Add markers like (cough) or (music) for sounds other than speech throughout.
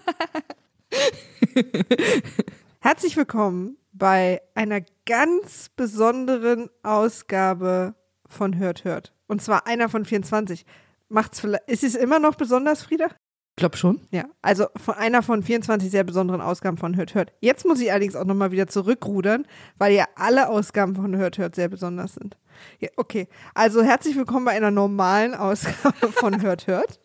(laughs) Herzlich willkommen bei einer ganz besonderen Ausgabe von Hört Hört. Und zwar einer von 24. Macht's vielleicht, ist es immer noch besonders, Frieda? Glaub schon. Ja, also von einer von 24 sehr besonderen Ausgaben von Hört Hört. Jetzt muss ich allerdings auch nochmal wieder zurückrudern, weil ja alle Ausgaben von Hört Hört sehr besonders sind. Ja, okay, also herzlich willkommen bei einer normalen Ausgabe von (laughs) Hört Hört.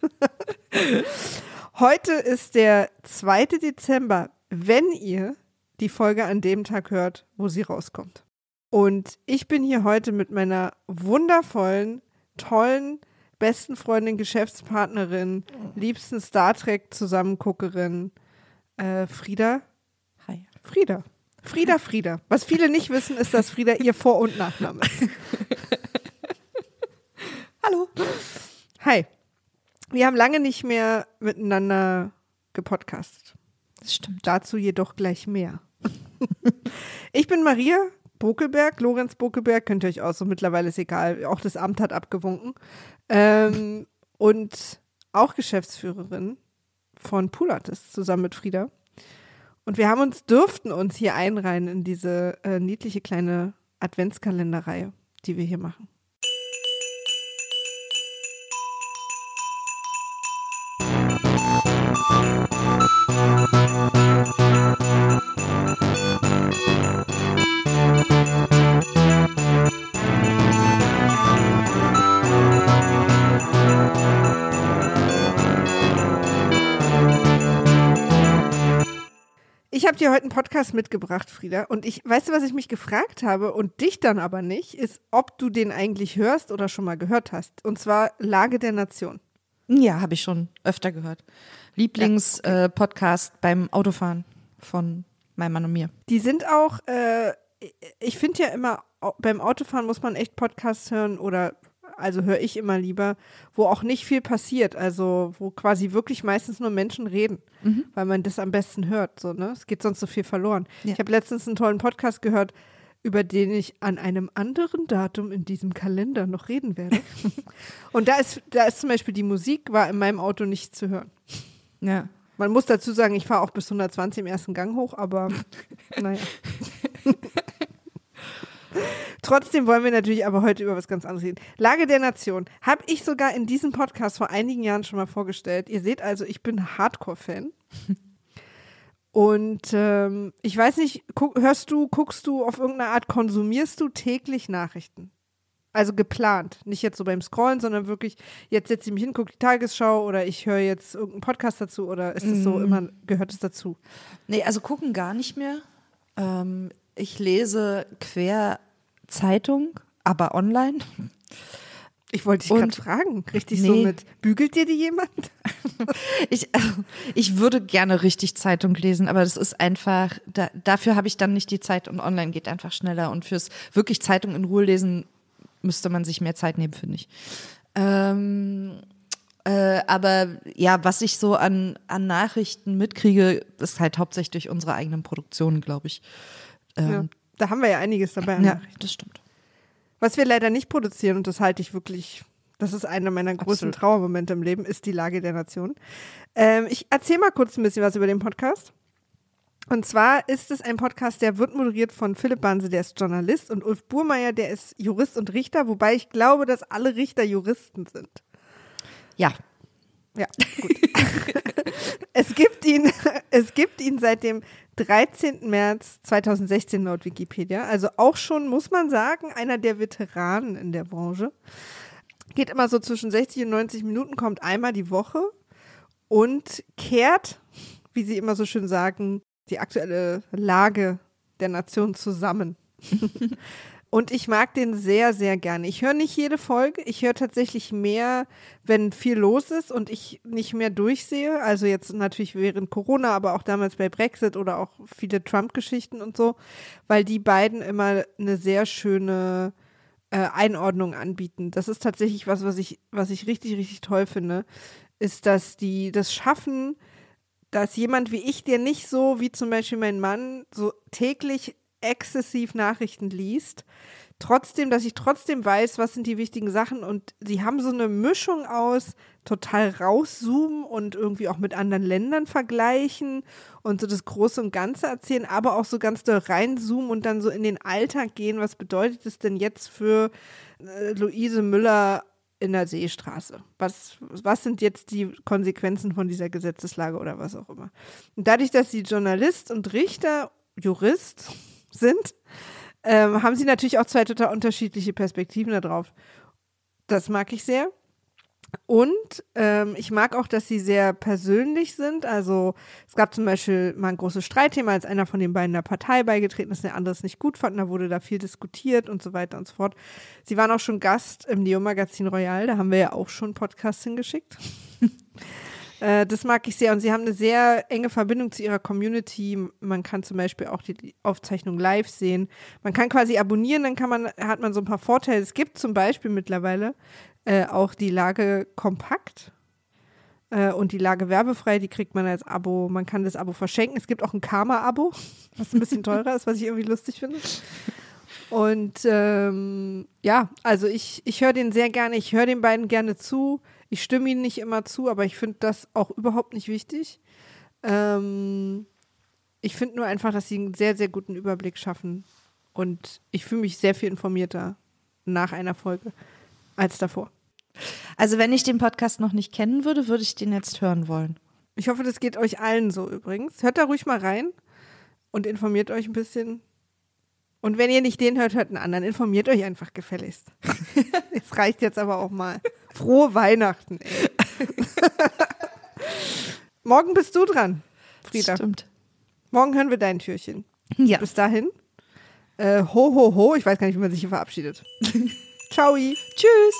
Heute ist der 2. Dezember, wenn ihr die Folge an dem Tag hört, wo sie rauskommt. Und ich bin hier heute mit meiner wundervollen, tollen, besten Freundin, Geschäftspartnerin, liebsten Star Trek Zusammenguckerin, äh, Frieda. Hi. Frieda. Frieda, Frieda. Was viele nicht wissen, ist, dass Frieda ihr Vor- und Nachname ist. (laughs) Hallo. Hi. Wir haben lange nicht mehr miteinander gepodcastet. Das stimmt. Dazu jedoch gleich mehr. (laughs) ich bin Maria Bokelberg, Lorenz Bokelberg, könnt ihr euch auch so, mittlerweile ist egal, auch das Amt hat abgewunken. Ähm, (laughs) und auch Geschäftsführerin von Pool Artists zusammen mit Frieda. Und wir haben uns, dürften uns hier einreihen in diese äh, niedliche kleine Adventskalenderreihe, die wir hier machen. Habe dir heute einen Podcast mitgebracht, Frieda. Und ich, weißt du, was ich mich gefragt habe und dich dann aber nicht, ist, ob du den eigentlich hörst oder schon mal gehört hast. Und zwar Lage der Nation. Ja, habe ich schon öfter gehört. Lieblings-Podcast beim Autofahren von meinem Mann und mir. Die sind auch, äh, ich finde ja immer, beim Autofahren muss man echt Podcasts hören oder, also höre ich immer lieber, wo auch nicht viel passiert. Also, wo quasi wirklich meistens nur Menschen reden, weil man das am besten hört. So, ne? Es geht sonst so viel verloren. Ja. Ich habe letztens einen tollen Podcast gehört, über den ich an einem anderen Datum in diesem Kalender noch reden werde. (laughs) und da ist, da ist zum Beispiel die Musik, war in meinem Auto nicht zu hören. Ja. Man muss dazu sagen, ich fahre auch bis 120 im ersten Gang hoch, aber (laughs) naja. Trotzdem wollen wir natürlich aber heute über was ganz anderes reden. Lage der Nation habe ich sogar in diesem Podcast vor einigen Jahren schon mal vorgestellt. Ihr seht also, ich bin Hardcore-Fan. (laughs) Und ähm, ich weiß nicht, guck, hörst du, guckst du auf irgendeine Art, konsumierst du täglich Nachrichten? Also geplant. Nicht jetzt so beim Scrollen, sondern wirklich, jetzt setze ich mich hin, gucke die Tagesschau oder ich höre jetzt irgendeinen Podcast dazu oder ist es so immer, gehört es dazu? Nee, also gucken gar nicht mehr. Ähm, ich lese quer Zeitung, aber online. Ich wollte dich gerade fragen, richtig so Nee. mit, bügelt dir die jemand? (laughs) Ich, äh, ich würde gerne richtig Zeitung lesen, aber das ist einfach, da, dafür habe ich dann nicht die Zeit und online geht einfach schneller. Und fürs wirklich Zeitung in Ruhe lesen müsste man sich mehr Zeit nehmen, finde ich. Ähm, äh, aber ja, was ich so an, an Nachrichten mitkriege, ist halt hauptsächlich durch unsere eigenen Produktionen, glaube ich. Ja. Da haben wir ja einiges dabei. ja, Nachrichten. das stimmt. Was wir leider nicht produzieren, und das halte ich wirklich, das ist einer meiner größten Absolut. Trauermomente im Leben, ist die Lage der Nation. Ähm, ich erzähle mal kurz ein bisschen was über den Podcast. Und zwar ist es ein Podcast, der wird moderiert von Philipp Banse, der ist Journalist, und Ulf Burmeier, der ist Jurist und Richter, wobei ich glaube, dass alle Richter Juristen sind. Ja, Ja, gut. (laughs) es gibt ihn, (laughs) es gibt ihn seit dem 13. März 2016 laut Wikipedia. Also auch schon, muss man sagen, einer der Veteranen in der Branche. Geht immer so zwischen 60 und 90 Minuten, kommt einmal die Woche und kehrt, wie sie immer so schön sagen, die aktuelle Lage der Nation zusammen. (laughs) Und ich mag den sehr, sehr gerne. Ich höre nicht jede Folge. Ich höre tatsächlich mehr, wenn viel los ist und ich nicht mehr durchsehe. Also jetzt natürlich während Corona, aber auch damals bei Brexit oder auch viele Trump-Geschichten und so, weil die beiden immer eine sehr schöne äh, Einordnung anbieten. Das ist tatsächlich was, was ich, was ich richtig, richtig toll finde, ist, dass die das schaffen, dass jemand wie ich, der nicht so wie zum Beispiel mein Mann so täglich exzessiv Nachrichten liest, trotzdem, dass ich trotzdem weiß, was sind die wichtigen Sachen und sie haben so eine Mischung aus total rauszoomen und irgendwie auch mit anderen Ländern vergleichen und so das Große und Ganze erzählen, aber auch so ganz doll reinzoomen und dann so in den Alltag gehen. Was bedeutet es denn jetzt für äh, Luise Müller in der Seestraße? Was, was sind jetzt die Konsequenzen von dieser Gesetzeslage oder was auch immer? Und dadurch, dass sie Journalist und Richter, Jurist sind, ähm, haben sie natürlich auch zwei total unterschiedliche Perspektiven darauf. Das mag ich sehr. Und ähm, ich mag auch, dass sie sehr persönlich sind. Also es gab zum Beispiel mal ein großes Streitthema, als einer von den beiden der Partei beigetreten ist, der andere es nicht gut fand. Da wurde da viel diskutiert und so weiter und so fort. Sie waren auch schon Gast im Neo-Magazin Royal. Da haben wir ja auch schon einen Podcast hingeschickt. Äh, das mag ich sehr. Und sie haben eine sehr enge Verbindung zu ihrer Community. Man kann zum Beispiel auch die Aufzeichnung live sehen. Man kann quasi abonnieren, dann kann man, hat man so ein paar Vorteile. Es gibt zum Beispiel mittlerweile äh, auch die Lage kompakt äh, und die Lage werbefrei, die kriegt man als Abo. Man kann das Abo verschenken. Es gibt auch ein Karma-Abo, (laughs) was ein bisschen teurer ist, was ich irgendwie lustig finde. Und ähm, ja, also ich, ich höre den sehr gerne, ich höre den beiden gerne zu. Ich stimme ihnen nicht immer zu, aber ich finde das auch überhaupt nicht wichtig. Ähm, ich finde nur einfach, dass sie einen sehr, sehr guten Überblick schaffen. Und ich fühle mich sehr viel informierter nach einer Folge als davor. Also wenn ich den Podcast noch nicht kennen würde, würde ich den jetzt hören wollen. Ich hoffe, das geht euch allen so übrigens. Hört da ruhig mal rein und informiert euch ein bisschen. Und wenn ihr nicht den hört, hört einen anderen. Informiert euch einfach gefälligst. (laughs) Es reicht jetzt aber auch mal. Frohe Weihnachten, ey. (laughs) Morgen bist du dran, Frieda. Stimmt. Morgen hören wir dein Türchen. Ja. Bis dahin. Äh, ho, ho, ho. Ich weiß gar nicht, wie man sich hier verabschiedet. (laughs) Ciao. Tschüss.